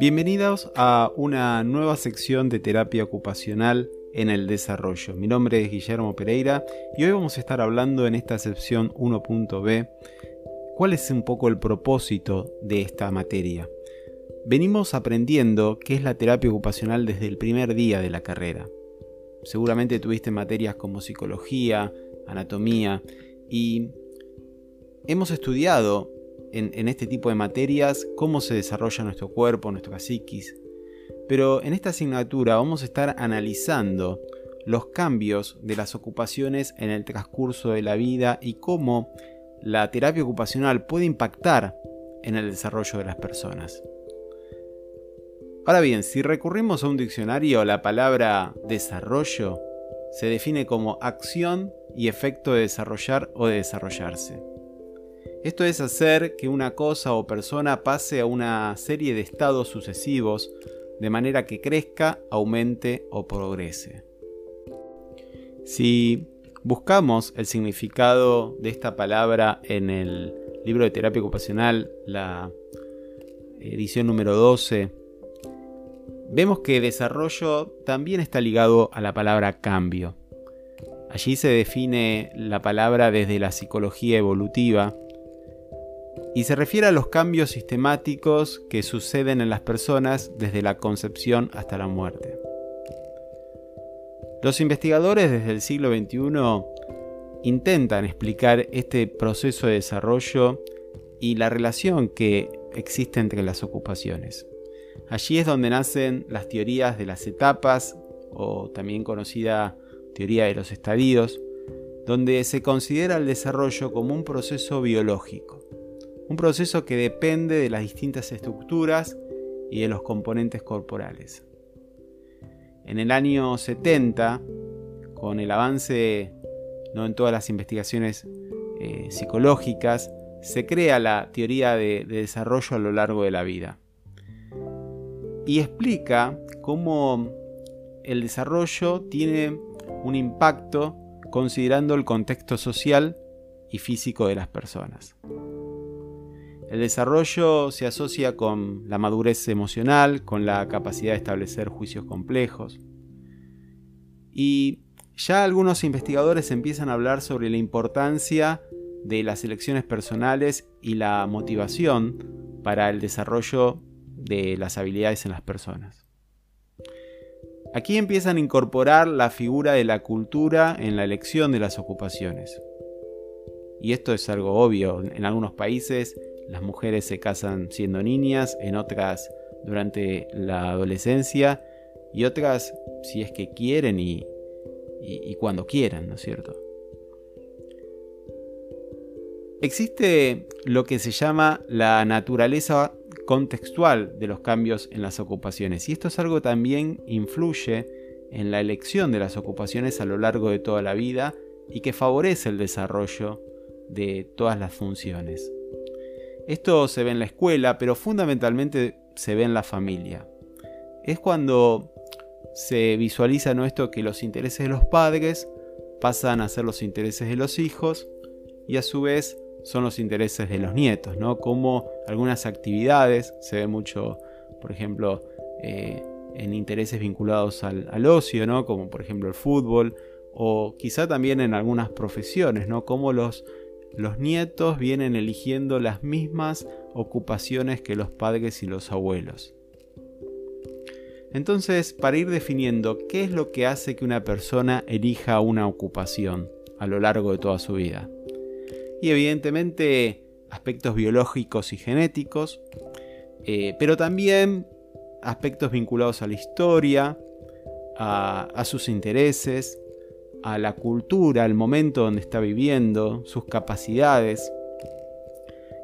Bienvenidos a una nueva sección de terapia ocupacional en el desarrollo. Mi nombre es Guillermo Pereira y hoy vamos a estar hablando en esta sección 1.b cuál es un poco el propósito de esta materia. Venimos aprendiendo qué es la terapia ocupacional desde el primer día de la carrera. Seguramente tuviste materias como psicología, anatomía y hemos estudiado en, este tipo de materias cómo se desarrolla nuestro cuerpo, nuestro psiquis. Pero en esta asignatura vamos a estar analizando los cambios de las ocupaciones en el transcurso de la vida y cómo la terapia ocupacional puede impactar en el desarrollo de las personas. Ahora bien, si recurrimos a un diccionario, la palabra desarrollo se define como acción y efecto de desarrollar o de desarrollarse. Esto es hacer que una cosa o persona pase a una serie de estados sucesivos de manera que crezca, aumente o progrese. Si buscamos el significado de esta palabra en el libro de terapia ocupacional, la edición número 12, vemos que desarrollo también está ligado a la palabra cambio. Allí se define la palabra desde la psicología evolutiva y se refiere a los cambios sistemáticos que suceden en las personas desde la concepción hasta la muerte. Los investigadores desde el siglo XXI intentan explicar este proceso de desarrollo y la relación que existe entre las ocupaciones. Allí es donde nacen las teorías de las etapas, o también conocida teoría de los estadios, donde se considera el desarrollo como un proceso biológico un proceso que depende de las distintas estructuras y de los componentes corporales. En el año 70, con el avance ¿no? en todas las investigaciones eh, psicológicas, se crea la teoría de, de desarrollo a lo largo de la vida. Y explica cómo el desarrollo tiene un impacto considerando el contexto social y físico de las personas. El desarrollo se asocia con la madurez emocional, con la capacidad de establecer juicios complejos. Y ya algunos investigadores empiezan a hablar sobre la importancia de las elecciones personales y la motivación para el desarrollo de las habilidades en las personas. Aquí empiezan a incorporar la figura de la cultura en la elección de las ocupaciones. Y esto es algo obvio. En algunos países las mujeres se casan siendo niñas, en otras durante la adolescencia y otras si es que quieren y, cuando quieran, ¿no es cierto? Existe lo que se llama la naturaleza contextual de los cambios en las ocupaciones y esto es algo que también influye en la elección de las ocupaciones a lo largo de toda la vida y que favorece el desarrollo de todas las funciones. Esto se ve en la escuela, pero fundamentalmente se ve en la familia. Es cuando se visualiza esto que los intereses de los padres pasan a ser los intereses de los hijos y a su vez son los intereses de los nietos, ¿no? Como algunas actividades, se ve mucho, por ejemplo, eh, en intereses vinculados al, al, ocio, ¿no? Como por ejemplo el fútbol, o quizá también en algunas profesiones, ¿no? Como los los nietos vienen eligiendo las mismas ocupaciones que los padres y los abuelos. Entonces, para ir definiendo qué es lo que hace que una persona elija una ocupación a lo largo de toda su vida. Y evidentemente aspectos biológicos y genéticos, eh, pero también aspectos vinculados a la historia, a sus intereses, a la cultura, al momento donde está viviendo, sus capacidades.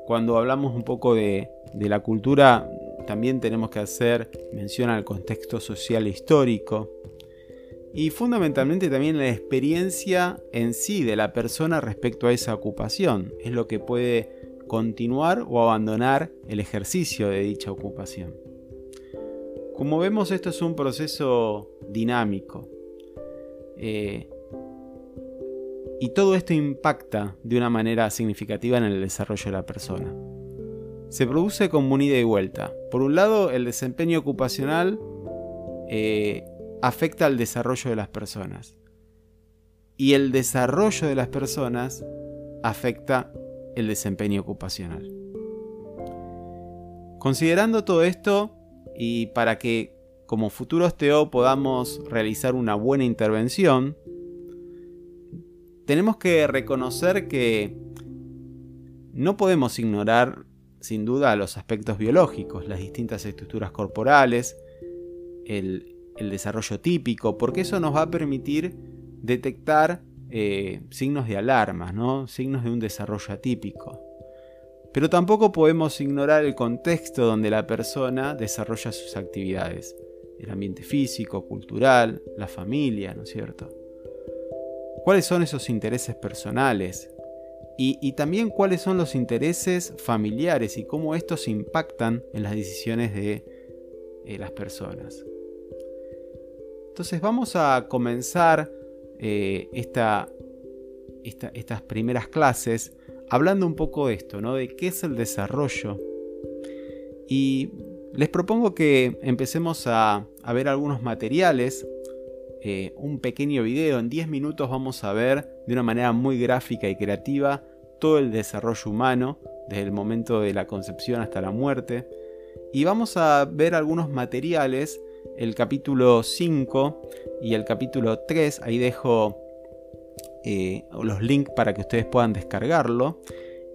Cuando hablamos un poco de, la cultura, también tenemos que hacer mención al contexto social e histórico. Y fundamentalmente también la experiencia en sí de la persona respecto a esa ocupación. Es lo que puede continuar o abandonar el ejercicio de dicha ocupación. Como vemos, esto es un proceso dinámico. Eh, y todo esto impacta de una manera significativa en el desarrollo de la persona. se produce como un ida y vuelta. Por un lado, el desempeño ocupacional eh, afecta al desarrollo de las personas. Y el desarrollo de las personas afecta el desempeño ocupacional. Considerando todo esto, y para que como futuros TO podamos realizar una buena intervención, tenemos que reconocer que no podemos ignorar sin duda los aspectos biológicos, las distintas estructuras corporales, el, desarrollo típico, porque eso nos va a permitir detectar eh, signos de alarma, ¿no? signos de un desarrollo atípico. Pero tampoco podemos ignorar el contexto donde la persona desarrolla sus actividades, el ambiente físico, cultural, la familia, ¿no es cierto? ¿Cuáles son esos intereses personales? Y, también cuáles son los intereses familiares y cómo estos impactan en las decisiones de eh, las personas. Entonces vamos a comenzar eh, esta, estas primeras clases hablando un poco de esto, ¿no? de qué es el desarrollo. Y les propongo que empecemos a, ver algunos materiales, eh, un pequeño video, en 10 minutos vamos a ver de una manera muy gráfica y creativa todo el desarrollo humano, desde el momento de la concepción hasta la muerte. Y vamos a ver algunos materiales, el capítulo 5 y el capítulo 3, ahí dejo eh, los links para que ustedes puedan descargarlo.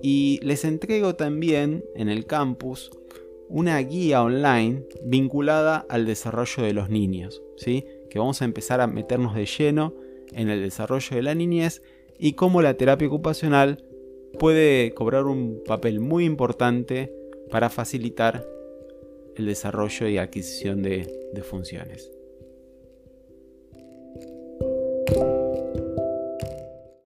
Y les entrego también en el campus una guía online vinculada al desarrollo de los niños, ¿sí? Que vamos a empezar a meternos de lleno en el desarrollo de la niñez y cómo la terapia ocupacional puede cobrar un papel muy importante para facilitar el desarrollo y adquisición de, de funciones.